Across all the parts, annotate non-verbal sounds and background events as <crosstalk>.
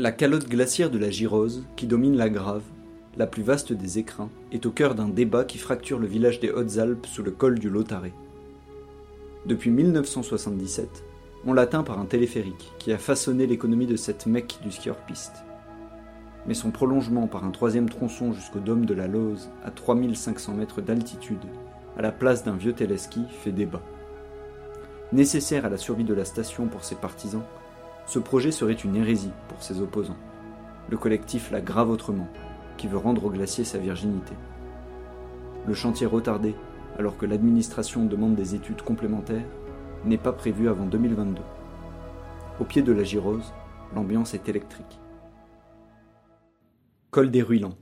La calotte glaciaire de la Girose, qui domine la Grave, la plus vaste des écrins, est au cœur d'un débat qui fracture le village des Hautes-Alpes sous le col du Lotaré. Depuis 1977, on l'atteint par un téléphérique qui a façonné l'économie de cette mecque du ski piste. Mais son prolongement par un troisième tronçon jusqu'au dôme de la Lose, à 3500 mètres d'altitude, à la place d'un vieux téléski, fait débat. Nécessaire à la survie de la station pour ses partisans, ce projet serait une hérésie pour ses opposants. Le collectif La Grave Autrement, qui veut rendre au glacier sa virginité. Le chantier retardé, alors que l'administration demande des études complémentaires, n'est pas prévu avant 2022. Au pied de la Girose, l'ambiance est électrique. Col des Ruilans,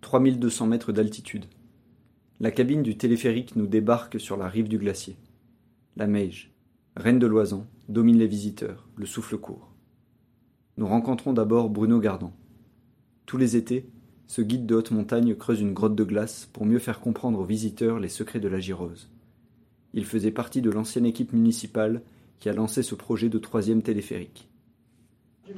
3200 mètres d'altitude. La cabine du téléphérique nous débarque sur la rive du glacier. La Meige, reine de l'Oisan, domine les visiteurs, le souffle court. Nous rencontrons d'abord Bruno Gardan. Tous les étés, ce guide de haute montagne creuse une grotte de glace pour mieux faire comprendre aux visiteurs les secrets de la Girose. Il faisait partie de l'ancienne équipe municipale qui a lancé ce projet de troisième téléphérique.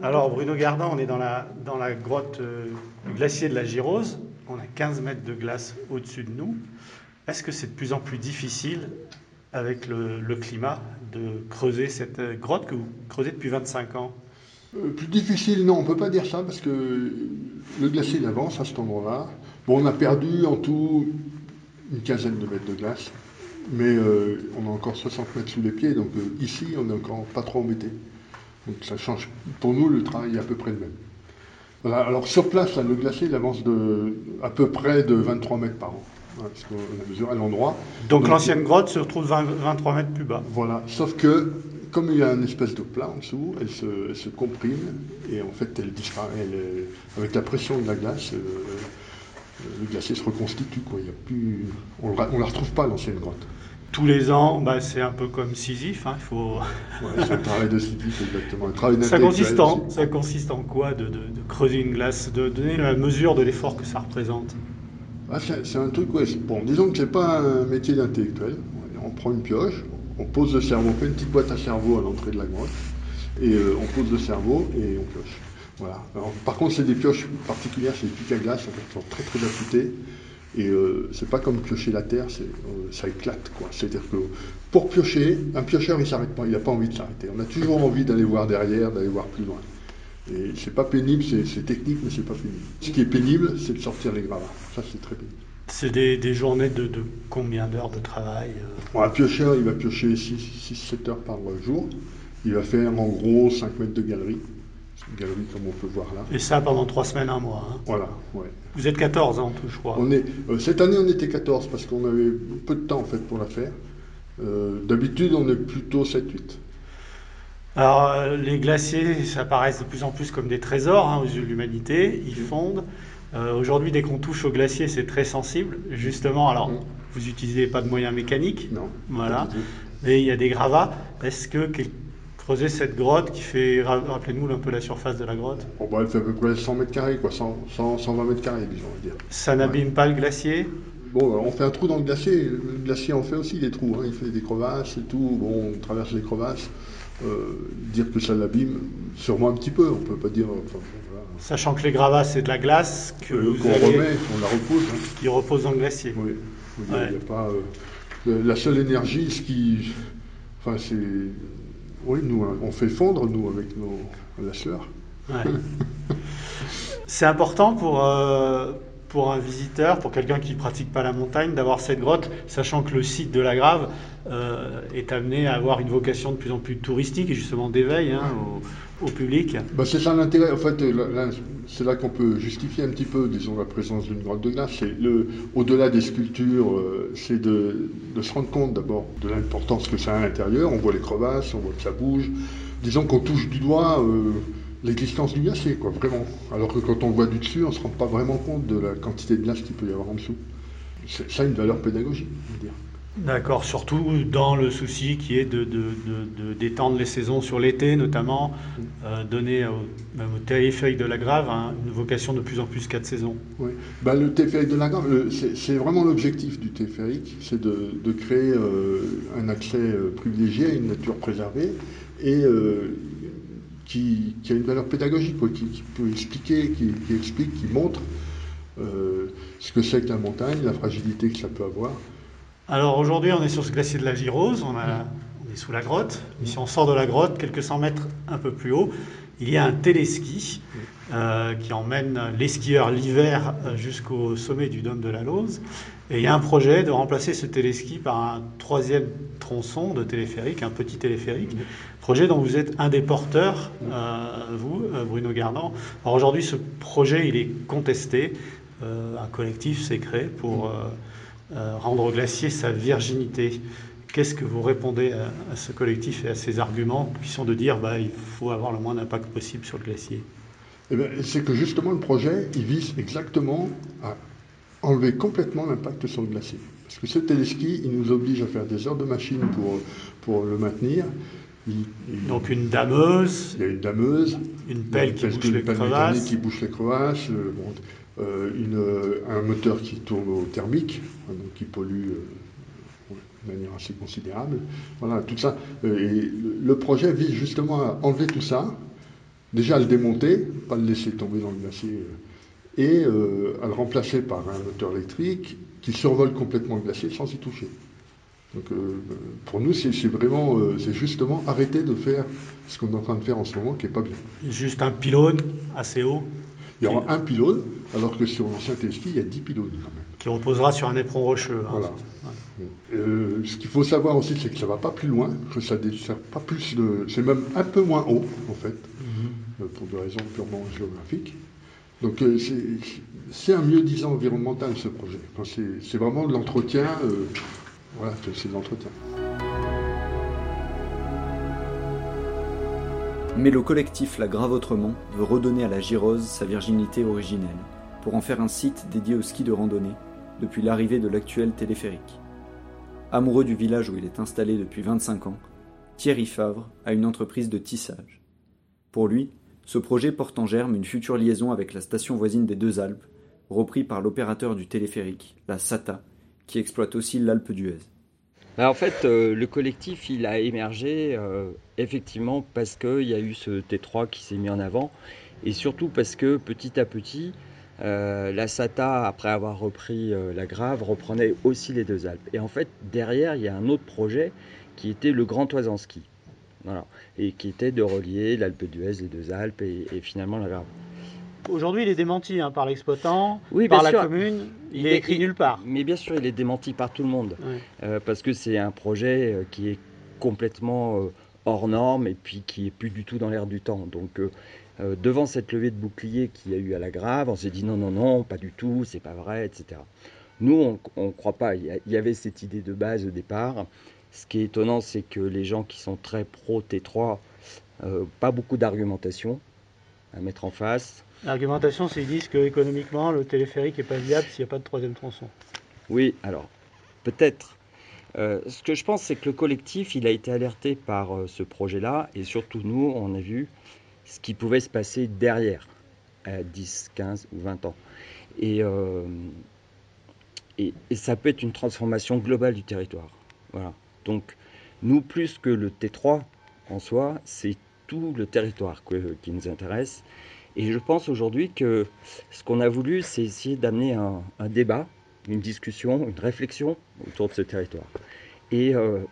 Alors Bruno Gardan, on est dans la, dans la grotte euh, glacier de la Girose. On a 15 mètres de glace au-dessus de nous. Est-ce que c'est de plus en plus difficile avec le, le, climat de creuser cette euh, grotte que vous creusez depuis 25 ans? Euh, Plus difficile, non, on ne peut pas dire ça parce que le glacier avance à cet endroit-là. Bon, on a perdu en tout une quinzaine de mètres de glace, mais euh, on a encore 60 mètres sous les pieds, donc euh, ici, on n'est encore pas trop embêté. Donc ça change. Pour nous, le travail est à peu près le même. Voilà, alors sur place, là, le glacier il avance de, à peu près de 23 mètres par an. Voilà, parce qu'on a mesuré à l'endroit. Donc, l'ancienne grotte se retrouve 20, 23 mètres plus bas. Voilà, sauf que comme il y a une espèce de plat en dessous, elle se, elle se comprime et en fait elle disparaît. Elle, avec la pression de la glace, euh, le glacier se reconstitue. Quoi. Il y a plus, on ne la retrouve pas l'ancienne grotte. Tous les ans, bah, c'est un peu comme Sisyphe. Hein, il faut... ouais, c'est un travail de Sisyphe, exactement. Un travail ça, consiste en, ça consiste en quoi de, de, de, creuser une glace, de donner la mesure de l'effort que ça représente? Ah, c'est, un truc, ouais, bon, disons que c'est pas un métier d'intellectuel. On prend une pioche, on pose le cerveau, on fait une petite boîte à cerveau à l'entrée de la grotte, et euh, on pose le cerveau et on pioche. Voilà. Par contre, c'est des pioches particulières, c'est des pics à glace, en fait, sont très très affûtés. Et euh, c'est pas comme piocher la terre, euh, ça éclate quoi. C'est-à-dire que pour piocher, un piocheur il s'arrête pas, il n'a pas envie de s'arrêter. On a toujours envie d'aller voir derrière, d'aller voir plus loin. Et c'est pas pénible, c'est, c'est technique, mais c'est pas pénible. Ce qui est pénible, c'est de sortir les gravats. Ça c'est très pénible. C'est des, des, journées de, de combien d'heures de travail euh? bon, Un piocheur, il va piocher 6-7 heures par jour. Il va faire en gros 5 mètres de galerie. Une galerie comme on peut voir là. Et ça pendant 3 semaines, un mois. Hein. Voilà, ouais. Vous êtes 14 en tout, je crois. On est, euh, cette année, on était 14 parce qu'on avait peu de temps en fait pour la faire. Euh, d'habitude, on est plutôt 7-8. Alors, euh, les glaciers, ça apparaissent de plus en plus comme des trésors hein, aux yeux de l'humanité. Ils fondent. Euh, Aujourd'hui, dès qu'on touche au glacier, c'est très sensible. Justement, alors, mmh. vous n'utilisez pas de moyens mécaniques. Non. Voilà. Mais il y a des gravats. Est-ce que creuser cette grotte qui fait, rappelez-nous un peu la surface de la grotte? Bon, bah, Elle fait à peu près 100 mètres carrés, quoi, 100, 100, 120 mètres carrés, disons, dire. Ça n'abîme ouais. pas le glacier? Bon, on fait un trou dans le glacier. Le glacier en fait aussi des trous. Hein. Il fait des crevasses et tout. Bon, on traverse les crevasses. Euh, dire que ça l'abîme, sûrement un petit peu. On peut pas dire. Enfin, voilà. Sachant que les gravats c'est de la glace que euh, qu'on remet, on la repose. Hein. Qui repose dans le glacier. Oui. Il ouais. y a pas, euh, la seule énergie, ce qui, enfin c'est, oui, nous on fait fondre nous avec nos lâcheurs. Ouais. <laughs> c'est important pour pour un visiteur, pour quelqu'un qui ne pratique pas la montagne, d'avoir cette grotte, sachant que le site de la Grave euh, est amené à avoir une vocation de plus en plus touristique et justement d'éveil hein, au, public bah, C'est ça l'intérêt. En fait, c'est là qu'on peut justifier un petit peu, disons, la présence d'une grotte de glace. au-delà des sculptures, euh, c'est de, se rendre compte d'abord de l'importance que ça a à l'intérieur. On voit les crevasses, on voit que ça bouge. Disons qu'on touche du doigt. Euh, l'existence du glacier, quoi, vraiment. Alors que quand on voit du dessus, on ne se rend pas vraiment compte de la quantité de glace qu'il peut y avoir en dessous. C'est ça une valeur pédagogique, on va dire. D'accord, surtout dans le souci qui est de, d'étendre les saisons sur l'été, notamment, euh, donner au, même au téléphérique de la Grave hein, une vocation de plus en plus quatre saisons. Oui, bah, le téléphérique de la Grave, c'est, vraiment l'objectif du téléphérique, c'est de, créer euh, un accès euh, privilégié à une nature préservée et qui, a une valeur pédagogique, qui, peut expliquer, qui, explique, qui montre euh, ce que c'est que la montagne, la fragilité que ça peut avoir. Alors aujourd'hui, on est sur ce glacier de la Girose, on, est sous la grotte. Et si on sort de la grotte, quelques cent mètres un peu plus haut, il y a un téléski euh, qui emmène les skieurs l'hiver euh, jusqu'au sommet du dôme de la Lose. Et il y a un projet de remplacer ce téléski par un troisième tronçon de téléphérique, un petit téléphérique, projet dont vous êtes un des porteurs, euh, vous, Bruno Gardan. Alors aujourd'hui, ce projet, il est contesté. Un collectif s'est créé pour rendre au glacier sa virginité. Qu'est-ce que vous répondez à, ce collectif et à ces arguments qui sont de dire bah, il faut avoir le moins d'impact possible sur le glacier eh C'est que justement le projet, il vise exactement à enlever complètement l'impact sur le glacier. Parce que ce téléski, il nous oblige à faire des heures de machine pour, pour le maintenir. Donc une dameuse. Il y a une dameuse. Une pelle qui bouche les crevasses. qui bouche les crevasses. Euh, euh, un moteur qui tourne au thermique, hein, donc qui pollue euh, de manière assez considérable. Voilà, tout ça. et le projet vise justement à enlever tout ça, déjà à le démonter, pas le laisser tomber dans le glacier, et à le remplacer par un moteur électrique qui survole complètement le glacier sans y toucher. Donc euh, pour nous, c'est vraiment, euh, c'est justement arrêter de faire ce qu'on est en train de faire en ce moment, qui n'est pas bien. Juste un pylône assez haut Il y aura un pylône, alors que sur l'ancien TSP, il y a 10 pylônes quand même. Qui reposera sur un éperon rocheux. Hein, voilà. Euh, ce qu'il faut savoir aussi, c'est que ça ne va pas plus loin, que ça dessert pas plus de. C'est même un peu moins haut, en fait, mhm. pour des raisons purement géographiques. Donc c'est un mieux disant environnemental ce projet. c'est vraiment de l'entretien. Voilà, c'est de l'entretien. Mais le collectif La Grave Autrement veut redonner à la Girose sa virginité originelle, pour en faire un site dédié au ski de randonnée, depuis l'arrivée de l'actuel téléphérique. Amoureux du village où il est installé depuis 25 ans, Thierry Favre a une entreprise de tissage. Pour lui, ce projet porte en germe une future liaison avec la station voisine des Deux Alpes, repris par l'opérateur du téléphérique, la SATA, qui exploite aussi l'Alpe d'Huez. Bah, en fait, euh, le collectif, il a émergé euh, effectivement parce qu'il y a eu ce T3 qui s'est mis en avant et surtout parce que petit à petit, euh, la SATA, après avoir repris la Grave, reprenait aussi les deux Alpes. Et en fait, derrière, il y a un autre projet qui était le Grand Oisanski. Voilà. Et qui était de relier l'Alpe d'Huez, les deux Alpes et finalement la Grave. Aujourd'hui, il est démenti hein, par l'exploitant, par la commune. Il, est écrit nulle part. Mais bien sûr, il est démenti par tout le monde. Euh, parce que c'est un projet euh, qui est complètement euh, hors norme et puis qui est plus du tout dans l'air du temps. Donc, devant cette levée de bouclier qu'il y a eu à la Grave, on s'est dit non, non, non, pas du tout, c'est pas vrai, etc. Nous, on ne croit pas. Il y avait cette idée de base au départ. Ce qui est étonnant, c'est que les gens qui sont très pro T3, pas beaucoup d'argumentation à mettre en face. L'argumentation, c'est qu'ils disent qu'économiquement, le téléphérique n'est pas viable s'il n'y a pas de troisième tronçon. Oui, alors, peut-être. Euh, ce que je pense, c'est que le collectif, il a été alerté par euh, ce projet-là, et surtout nous, on a vu ce qui pouvait se passer derrière, à 10, 15 ou 20 ans. Euh, et, ça peut être une transformation globale du territoire. Voilà. Donc, nous, plus que le T3 en soi, c'est tout le territoire qui nous intéresse. Et je pense aujourd'hui que ce qu'on a voulu, c'est essayer d'amener un, débat, une discussion, une réflexion autour de ce territoire. Et euh,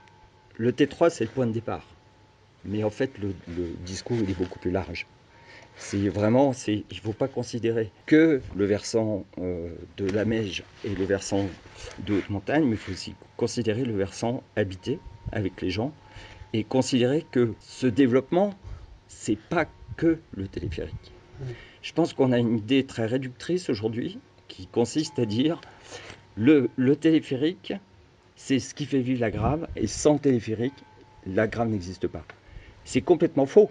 le T3, c'est le point de départ. Mais en fait, le, discours, il est beaucoup plus large. C'est vraiment, il ne faut pas considérer que le versant euh, de la Meige et le versant de haute montagne, mais il faut aussi considérer le versant habité avec les gens et considérer que ce développement, c'est pas que le téléphérique. Je pense qu'on a une idée très réductrice aujourd'hui qui consiste à dire le, le téléphérique, c'est ce qui fait vivre la grave et sans téléphérique, la grave n'existe pas. C'est complètement faux.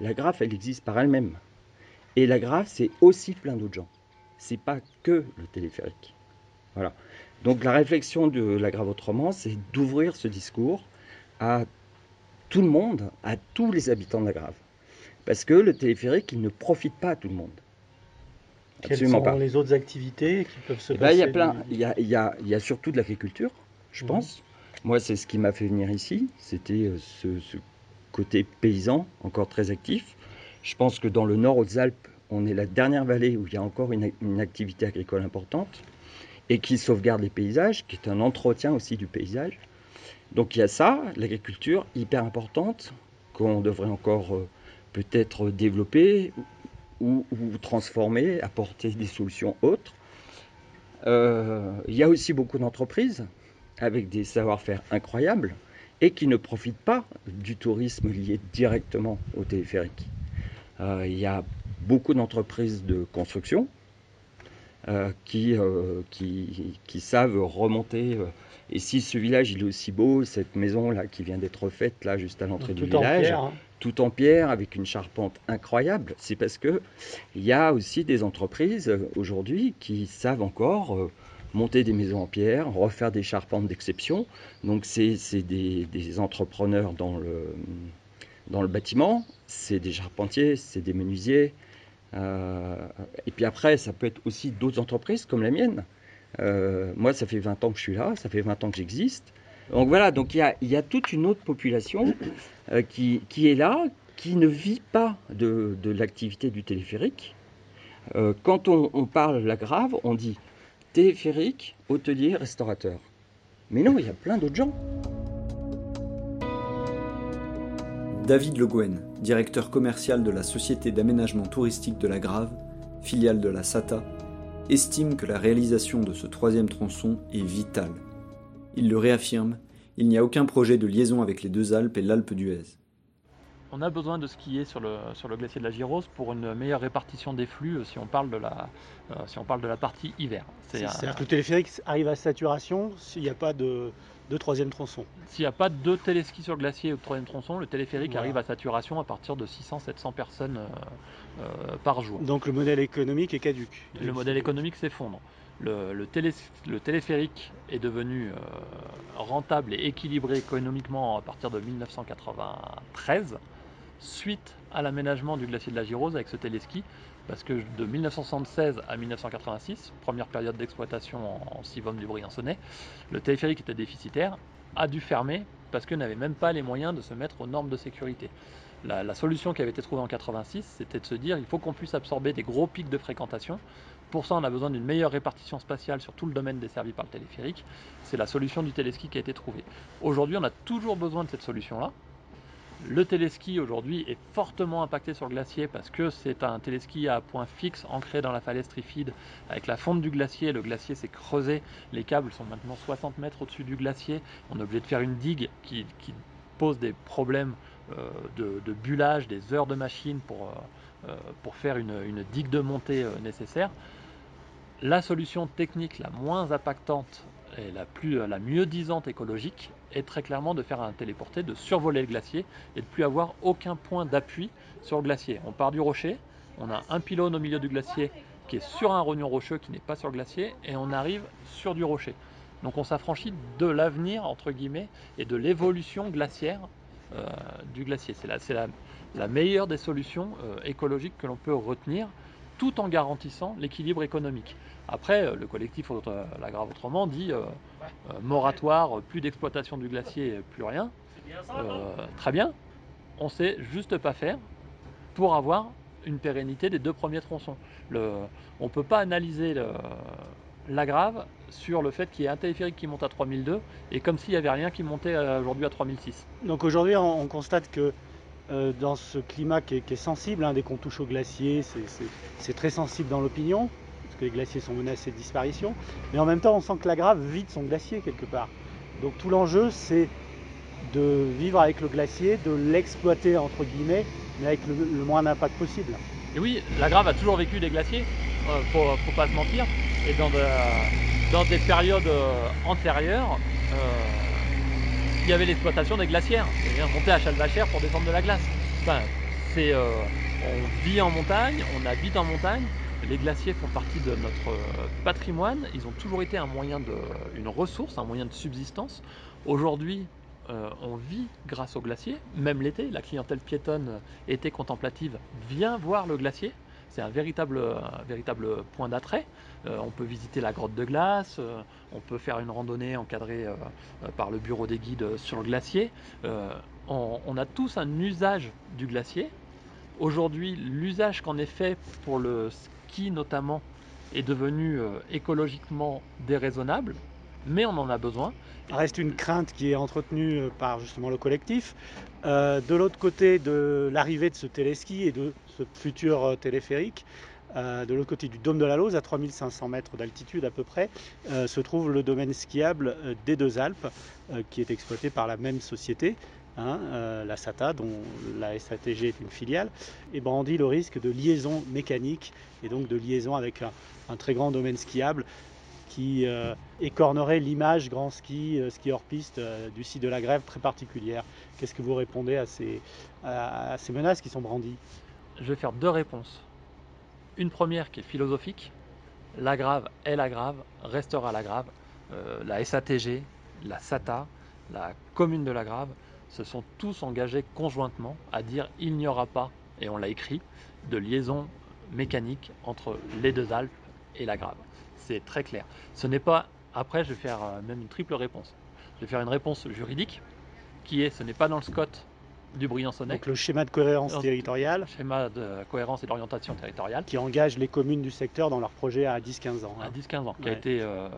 La grave, elle existe par elle-même. Et la grave, c'est aussi plein d'autres gens. C'est pas que le téléphérique. Voilà. Donc la réflexion de la grave autrement, c'est d'ouvrir ce discours à tout le monde, à tous les habitants de la grave. Parce que le téléphérique, il ne profite pas à tout le monde. Quelles sont les autres activités qui peuvent se eh ben, passer Il y a plein. Il y a, il y a- il y a surtout de l'agriculture, je Mhm. pense. Moi, c'est ce qui m'a fait venir ici. C'était euh, ce, ce côté paysan, encore très actif. Je pense que dans le nord aux Alpes, on est la dernière vallée où il y a encore une, activité agricole importante et qui sauvegarde les paysages, qui est un entretien aussi du paysage. Donc il y a ça, l'agriculture hyper importante, qu'on devrait encore euh, peut-être développer ou, ou transformer, apporter des solutions autres. Euh, il y a aussi beaucoup d'entreprises avec des savoir-faire incroyables et qui ne profitent pas du tourisme lié directement au téléphérique. Euh, il y a beaucoup d'entreprises de construction euh, qui, euh, qui, qui savent remonter. et si ce village il est aussi beau, cette maison là qui vient d'être faite là juste à l'entrée du village, pierre. hein. tout en pierre avec une charpente incroyable, c'est parce que il y a aussi des entreprises aujourd'hui qui savent encore monter des maisons en pierre, refaire des charpentes d'exception. Donc c'est des, des entrepreneurs dans le, dans le bâtiment, c'est des charpentiers, c'est des menuisiers. euh, et puis après, ça peut être aussi d'autres entreprises comme la mienne. Euh, moi, ça fait 20 ans que je suis là, ça fait 20 ans que j'existe. Donc voilà, donc il y a, y a toute une autre population euh, qui, qui est là, qui ne vit pas de, de l'activité du téléphérique. Quand on, on parle la grave, on dit téléphérique, hôtelier, restaurateur. Mais non, il y a plein d'autres gens. David Le Gouen, directeur commercial de la Société d'aménagement touristique de la Grave, filiale de la SATA, estime que la réalisation de ce troisième tronçon est vitale. Il le réaffirme, il n'y a aucun projet de liaison avec les deux Alpes et l'Alpe d'Huez. On a besoin de skier sur le, sur le glacier de la Girose pour une meilleure répartition des flux euh, si on parle de la, euh, si on parle de la partie hiver. Un- C'est-à-dire que le téléphérique arrive à saturation s'il n'y a pas de, de troisième tronçon. S'il n'y a pas de téléski sur le glacier ou de troisième tronçon, le téléphérique Voilà. arrive à saturation à partir de 600-700 personnes euh, euh, par jour. Donc le modèle économique est caduque. Le modèle économique s'effondre. Le, le télé- le téléphérique est devenu euh, rentable et équilibré économiquement à partir de 1993, suite à l'aménagement du glacier de la Girose avec ce téléski, parce que de 1976 à 1986, première période d'exploitation en, en du Briançonnais, le téléphérique était déficitaire, a dû fermer parce que n'avait même pas les moyens de se mettre aux normes de sécurité. La, la solution qui avait été trouvée en 86, c'était de se dire il faut qu'on puisse absorber des gros pics de fréquentation pour ça, on a besoin d'une meilleure répartition spatiale sur tout le domaine desservi par le téléphérique. C'est la solution du téléski qui a été trouvée. Aujourd'hui, on a toujours besoin de cette solution-là. Le téléski aujourd'hui est fortement impacté sur le glacier parce que c'est un téléski à point fixe ancré dans la falaise trifide avec la fonte du glacier. Le glacier s'est creusé, les câbles sont maintenant 60 mètres au-dessus du glacier. On est obligé de faire une digue qui, pose des problèmes euh, de, bullage, des heures de machine pour, euh, euh, faire une, digue de montée nécessaire. La solution technique la moins impactante et la, plus, la mieux disante écologique est très clairement de faire un téléporté, de survoler le glacier et de plus avoir aucun point d'appui sur le glacier. On part du rocher, on a un pylône au milieu du glacier qui est sur un rognon rocheux qui n'est pas sur le glacier et on arrive sur du rocher. Donc on s'affranchit de l'avenir entre guillemets et de l'évolution glaciaire euh, du glacier. C'est la, meilleure des solutions euh, écologiques que l'on peut retenir tout en garantissant l'équilibre économique. Après, euh, le collectif euh, La Grave Autrement dit euh, euh, moratoire, plus d'exploitation du glacier, plus rien. Très bien, on sait juste pas faire pour avoir une pérennité des deux premiers tronçons. On ne peut pas analyser le, la grave sur le fait qu'il y ait un téléphérique qui monte à 3002 et comme s'il n'y avait rien qui montait aujourd'hui à 3006. Donc aujourd'hui, on constate que euh, dans ce climat qui est, sensible. Hein, dès qu'on touche au glacier, c'est très sensible dans l'opinion, parce que les glaciers sont menacés de disparition. Mais en même temps, on sent que la Grave vide son glacier quelque part. Donc tout l'enjeu, c'est de vivre avec le glacier, de l'exploiter entre guillemets, mais avec le, moins d'impact possible. Et oui, la Grave a toujours vécu des glaciers, euh, faut, pas se mentir. Et dans, des périodes euh, antérieures, il y avait l'exploitation des glacières, c'est-à-dire monter à Chalvachère pour descendre de la glace. C'est, euh, on vit en montagne, on habite en montagne. Les glaciers font partie de notre euh, patrimoine. Ils ont toujours été un moyen de, une ressource, un moyen de subsistance. Aujourd'hui, euh, on vit grâce aux glaciers. Même l'été, la clientèle piétonne été contemplative vient voir le glacier. C'est un véritable, point d'attrait. Euh, on peut visiter la grotte de glace, euh, on peut faire une randonnée encadrée euh, par le bureau des guides sur le glacier. On, a tous un usage du glacier. Aujourd'hui, l'usage qu'en est fait pour le ski notamment est devenu écologiquement déraisonnable, mais on en a besoin. Reste une crainte qui est entretenue par justement le collectif. de l'autre côté de l'arrivée de ce téléski et de ce futur téléphérique, euh, de l'autre côté du dôme de la Lose, à 3500 mètres d'altitude à peu près, euh, se trouve le domaine skiable euh, des Deux Alpes, qui est exploité par la même société, hein, la SATA, dont la SATG est une filiale, et brandit le risque de liaison mécanique et donc de liaison avec un, très grand domaine skiable qui écornerait l'image grand ski, ski hors piste du site de la grève très particulière. Qu'est-ce que vous répondez à ces, menaces qui sont brandies? Je vais faire deux réponses. Une première qui est philosophique, la grave est la grave, restera la grave. Euh, la SATG, la SATA, la commune de la grave se sont tous engagés conjointement à dire il n'y aura pas, et on l'a écrit, de liaison mécanique entre les deux Alpes et la grave. C'est très clair. Ce n'est pas, après je vais faire euh, même une triple réponse. Je vais faire une réponse juridique qui est ce n'est pas dans le SCOT du Briançonnais. Donc le schéma de cohérence territoriale. Schéma de cohérence et d'orientation territoriale. Qui engage les communes du secteur dans leur projet à 10-15 ans. À 10-15 ans, qui a été euh,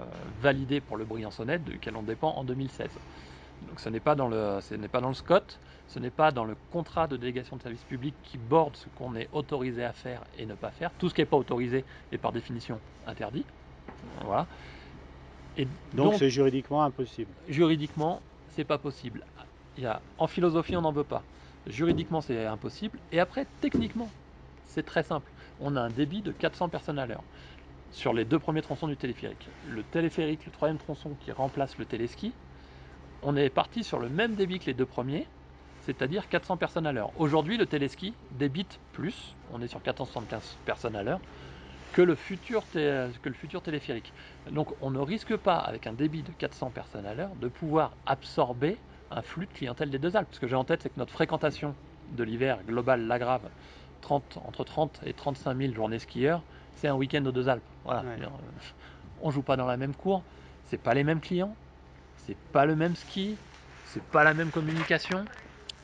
validé pour le Briançonnais, duquel on dépend en 2016. Donc ce n'est pas dans le, ce n'est pas dans le SCOT, ce n'est pas dans le contrat de délégation de service public qui borde ce qu'on est autorisé à faire et ne pas faire. Tout ce qui n'est pas autorisé est par définition interdit. Voilà. Et donc c'est juridiquement impossible. Juridiquement, c'est pas possible en philosophie, on n'en veut pas. Juridiquement, c'est impossible. Et après, techniquement, c'est très simple. On a un débit de 400 personnes à l'heure sur les deux premiers tronçons du téléphérique. Le téléphérique, le troisième tronçon qui remplace le téléski, on est parti sur le même débit que les deux premiers, c'est-à-dire 400 personnes à l'heure. Aujourd'hui, le téléski débite plus, on est sur 475 personnes à l'heure, que le, futur que le futur téléphérique. Donc on ne risque pas, avec un débit de 400 personnes à l'heure, de pouvoir absorber un flux de clientèle des deux Alpes. Ce que j'ai en tête, c'est que notre fréquentation de l'hiver globale, la grave, 30, entre 30 et 35 000 journées skieurs, c'est un week-end aux deux Alpes. Voilà. Euh, on joue pas dans la même cour, c'est pas les mêmes clients, c'est pas le même ski, c'est pas la même communication.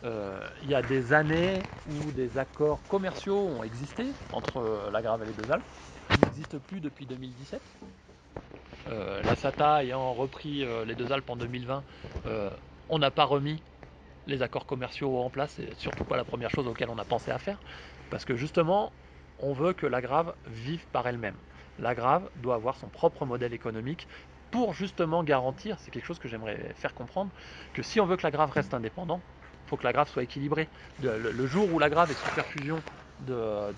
Euh, il y a des années où des accords commerciaux ont existé entre euh, la Grave et les deux Alpes, qui n'existent plus depuis 2017. la SATA ayant repris les deux Alpes en 2020, on n'a pas remis les accords commerciaux en place, c'est surtout pas la première chose auquel on a pensé à faire, parce que justement, on veut que la grave vive par elle-même. La grave doit avoir son propre modèle économique pour justement garantir, c'est quelque chose que j'aimerais faire comprendre, que si on veut que la grave reste indépendante, que la grave soit équilibrée. Le, jour où la grave est sous perfusion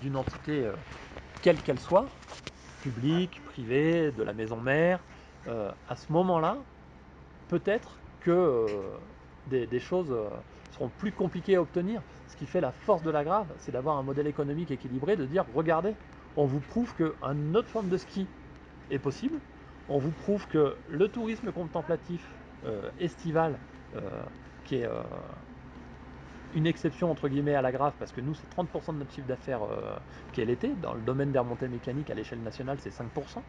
d'une entité, euh, quelle qu'elle soit, publique, privée, de la maison mère, euh, à ce moment-là, peut-être que euh, des, choses euh, seront plus compliquées à obtenir. Ce qui fait la force de la grave, c'est d'avoir un modèle économique équilibré, de dire regardez, on vous prouve qu'une autre forme de ski est possible, on vous prouve que le tourisme contemplatif estival, qui est une exception entre guillemets à la grave, parce que nous c'est 30% de notre chiffre d'affaires qui est l'été, dans le domaine des remontées mécaniques à l'échelle nationale c'est 5%.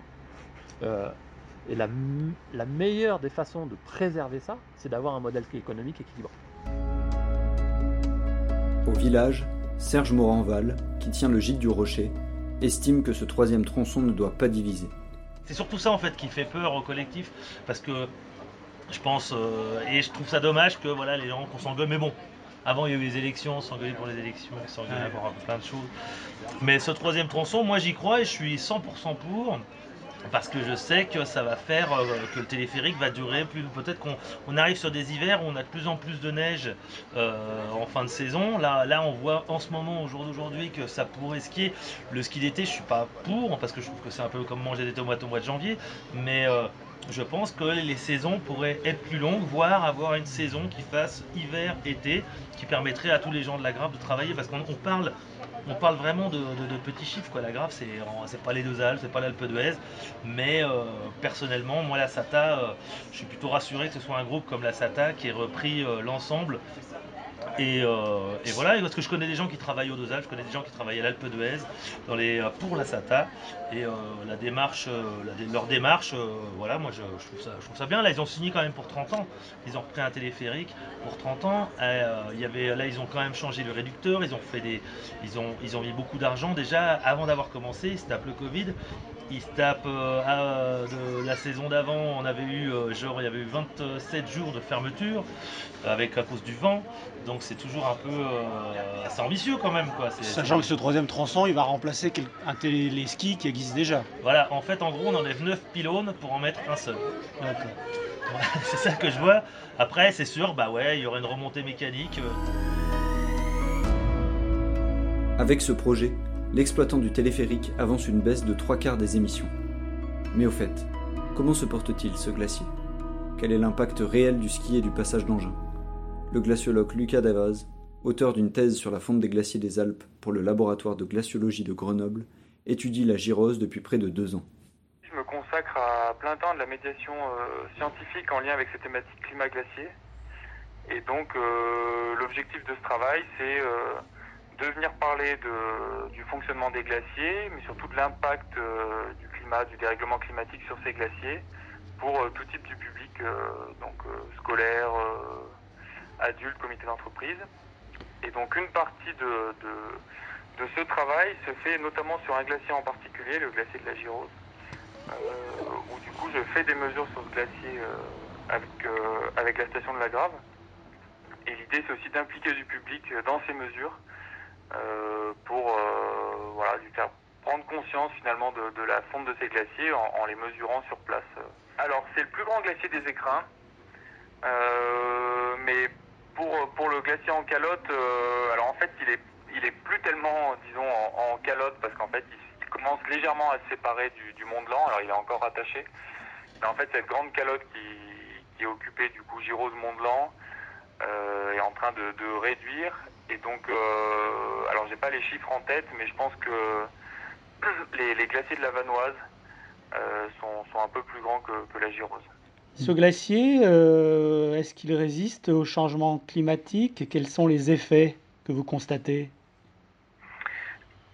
Et la, meilleure des façons de préserver ça, c'est d'avoir un modèle économique équilibré. Au village, Serge Moranval, qui tient le gîte du Rocher, estime que ce troisième tronçon ne doit pas diviser. C'est surtout ça en fait qui fait peur au collectif, parce que je pense, euh, et je trouve ça dommage que voilà, les gens qu'on s'engueule, mais bon, Avant, il y a eu les élections, s'engueuler pour les élections, s'engueuler pour plein de choses. Mais ce troisième tronçon, moi j'y crois et je suis 100% pour parce que je sais que ça va faire euh, que le téléphérique va durer plus peut-être qu'on arrive sur des hivers où on a de plus en plus de neige euh, en fin de saison. Là là on voit en ce moment au jour d'aujourd'hui que ça pourrait skier. Le ski d'été je suis pas pour parce que je trouve que c'est un peu comme manger des tomates au mois de janvier mais euh, je pense que les saisons pourraient être plus longues, voire avoir une saison qui fasse hiver-été, qui permettrait à tous les gens de la Grave de travailler, parce qu'on parle, on parle vraiment de, petits chiffres. Quoi. La Grave, c'est, c'est pas les deux Alpes, c'est pas l'Alpe d'Huez, mais euh, personnellement, moi, la SATA, euh, je suis plutôt rassuré que ce soit un groupe comme la SATA qui ait repris euh, l'ensemble euh, et, voilà, parce que je connais des gens qui travaillent au dosage, je connais des gens qui travaillent à l'Alpe d'Huez dans les, euh, pour la SATA. Et euh, leur démarche, voilà, moi je, trouve ça, bien. Là, ils ont signé quand même pour 30 ans. Ils ont repris un téléphérique pour 30 ans. là, ils ont quand même changé le réducteur. Ils ont, fait des, ils ont, ils ont mis beaucoup d'argent. Déjà, avant d'avoir commencé, se tapent le Covid. Ils se tapent de la saison d'avant, on avait eu genre il y avait eu 27 jours de fermeture avec à cause du vent. Donc c'est toujours un peu euh, assez ambitieux quand même. Quoi. Sachant que ce troisième tronçon, il va remplacer un téléski qui existe déjà. Voilà, en fait, en gros, on enlève 9 pylônes pour en mettre un seul. <laughs> c'est ça que je vois. Après, c'est sûr, bah ouais, il y aurait une remontée mécanique. Euh. Avec ce projet, l'exploitant du téléphérique avance une baisse de trois quarts des émissions. Mais au fait, comment se porte-t-il ce glacier? Quel est l'impact réel du ski et du passage d'engins? Le glaciologue Lucas Davaz, auteur d'une thèse sur la fonte des glaciers des Alpes pour le laboratoire de glaciologie de Grenoble, étudie la gyrose depuis près de deux ans. Je me consacre à plein temps de la médiation euh, scientifique en lien avec ces thématiques climat-glacier. Et donc euh, l'objectif de ce travail, c'est euh, de venir parler du fonctionnement des glaciers, mais surtout de l'impact du climat, du dérèglement climatique sur ces glaciers pour tout type du public, donc scolaire, adultes, comité d'entreprise. Et donc une partie de, de, ce travail se fait notamment sur un glacier en particulier, le glacier de la Girose, euh, où du coup je fais des mesures sur ce glacier euh, avec, euh, avec la station de la Grave. Et l'idée c'est aussi d'impliquer du public dans ces mesures pour voilà, lui faire prendre conscience finalement de, la fonte de ces glaciers en, en, les mesurant sur place. Alors c'est le plus grand glacier des écrins, mais pour, pour le glacier en calotte, euh, alors en fait, il est, il est plus tellement, disons, en, calotte parce qu'en fait, il, commence légèrement à se séparer du, du Mont Blanc. Alors, il est encore attaché. Mais en fait, cette grande calotte qui, qui est occupée du coup Giro de Mont Blanc euh, est en train de, de réduire. Et donc, euh, alors, j'ai pas les chiffres en tête, mais je pense que <clears throat> les, les glaciers de la Vanoise euh, sont, sont un peu plus grands que, que la Girose. Ce glacier, euh, est-ce qu'il résiste au changement climatique? Quels sont les effets que vous constatez?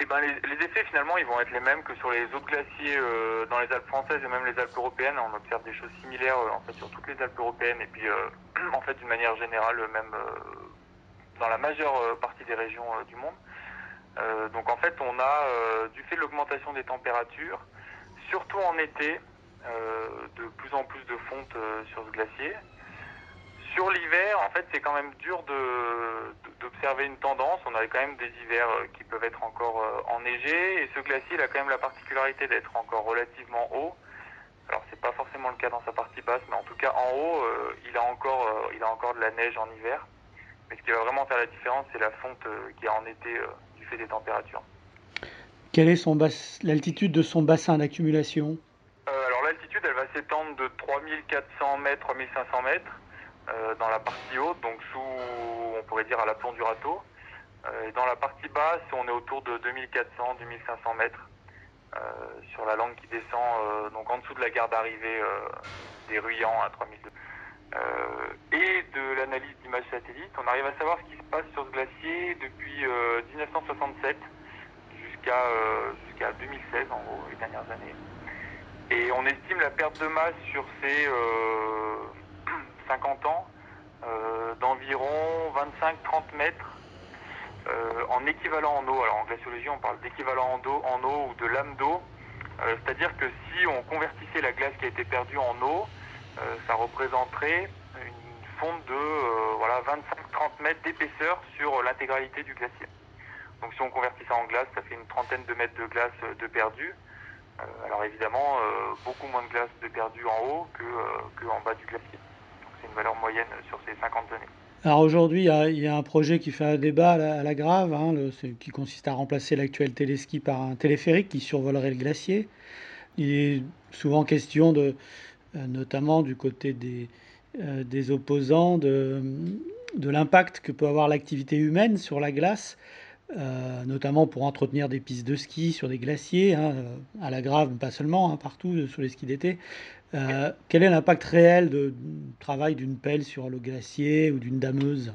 Eh ben, les, effets finalement ils vont être les mêmes que sur les autres glaciers euh, dans les Alpes françaises et même les Alpes européennes. On observe des choses similaires euh, en fait sur toutes les Alpes européennes et puis <clears throat> en fait d'une manière générale même dans la majeure partie des régions du monde. donc en fait on a du fait de l'augmentation des températures, surtout en été, euh, de plus en plus de fonte euh, sur ce glacier. Sur l'hiver, en fait, c'est quand même dur d'observer une tendance. On a quand même des hivers euh, qui peuvent être encore enneigés. Et ce glacier, il a quand même la particularité d'être encore relativement haut. Alors, c'est pas forcément le cas dans sa partie basse, mais en tout cas, en haut, il, a encore, il a encore de la neige en hiver. Mais ce qui va vraiment faire la différence, c'est la fonte qu'il y a en été du fait des températures. Quelle est l'altitude de son bassin d'accumulation? Elle va s'étendre de 3400 mètres, 3500 mètres euh, dans la partie haute, donc sous, on pourrait dire à l'aplomb du râteau. Euh, et dans la partie basse, on est autour de 2400, 2500 mètres euh, sur la langue qui descend, donc en dessous de la gare d'arrivée des Ruyants à 3002. Et de l'analyse d'images satellites, on arrive à savoir ce qui se passe sur ce glacier depuis 1967 jusqu'à jusqu'à 2016 en gros, les dernières années. Et on estime la perte de masse sur ces 50 euh, <clears throat> ans euh, d'environ 25-30 mètres euh, en équivalent en eau. Alors en glaciologie, on parle d'équivalent en eau ou de lame d'eau. C'est-à-dire que si on convertissait la glace qui a été perdue en eau, ça représenterait une fonde de voilà, 25-30 mètres d'épaisseur sur l'intégralité du glacier. Donc si on convertit ça en glace, ça fait une trentaine de mètres de glace de perdu. alors évidemment, beaucoup moins de glace de perdu en haut que, que en bas du glacier. C'est une valeur moyenne sur ces 50 années. Alors aujourd'hui, il y, a un projet qui fait un débat à la, Grave, hein, qui consiste à remplacer l'actuel téléski par un téléphérique qui survolerait le glacier. Il est souvent question, de, euh, notamment du côté des, euh, des opposants, de, de l'impact que peut avoir l'activité humaine sur la glace. Euh, notamment pour entretenir des pistes de ski sur des glaciers, hein, à la Grave, mais pas seulement, hein, partout sur les skis d'été. Euh, quel est l'impact réel du travail d'une pelle sur le glacier ou d'une dameuse?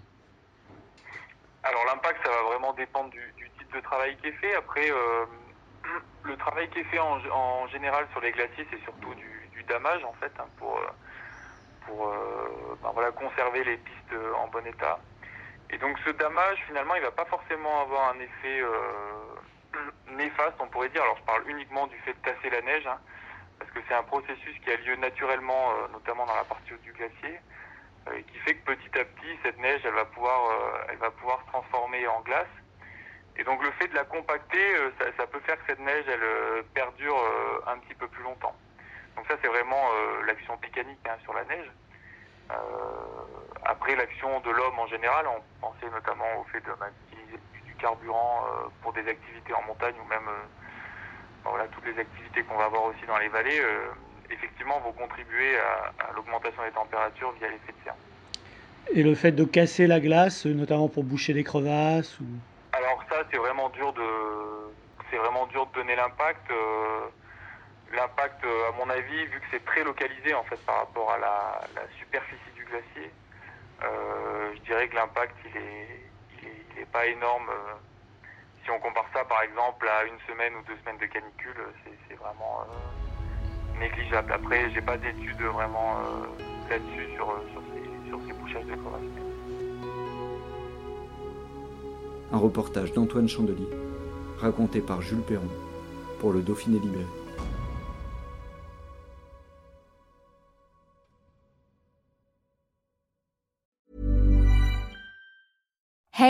Alors l'impact, ça va vraiment dépendre du, type de travail qui est fait. Après, euh, <clears throat> le travail qui est fait en, général sur les glaciers, c'est surtout du, damage en fait, hein, pour, pour ben voilà, conserver les pistes en bon état. Et donc ce damage, finalement, il va pas forcément avoir un effet euh, <clears throat> néfaste, on pourrait dire. Alors je parle uniquement du fait de tasser la neige, hein, parce que c'est un processus qui a lieu naturellement, euh, notamment dans la partie haute du glacier, euh, qui fait que petit à petit, cette neige, elle va pouvoir, elle va pouvoir se transformer en glace. Et donc le fait de la compacter, ça, peut faire que cette neige, elle perdure un petit peu plus longtemps. C'est vraiment l'action mécanique hein, sur la neige. Euh, après l'action de l'homme en général, on pensait notamment au fait d'utiliser du carburant euh, pour des activités en montagne ou même euh, voilà, toutes les activités qu'on va avoir aussi dans les vallées, effectivement vont contribuer à, l'augmentation des températures via l'effet de serre. Et le fait de casser la glace, notamment pour boucher les crevasses ou... Alors ça, c'est vraiment dur de, c'est vraiment dur de donner l'impact. L'impact, euh, à mon avis, vu que c'est très localisé en fait par rapport à la, superficie du glacier, euh, je dirais que l'impact il pas énorme. Euh. si on compare ça par exemple à une semaine ou deux semaines de canicule, c'est vraiment négligeable. Après, j'ai pas d'études vraiment là-dessus sur, sur, ces, bouchages de crevasses. Un reportage d'Antoine Chandelier, raconté par Jules Perron pour le Dauphiné libéré.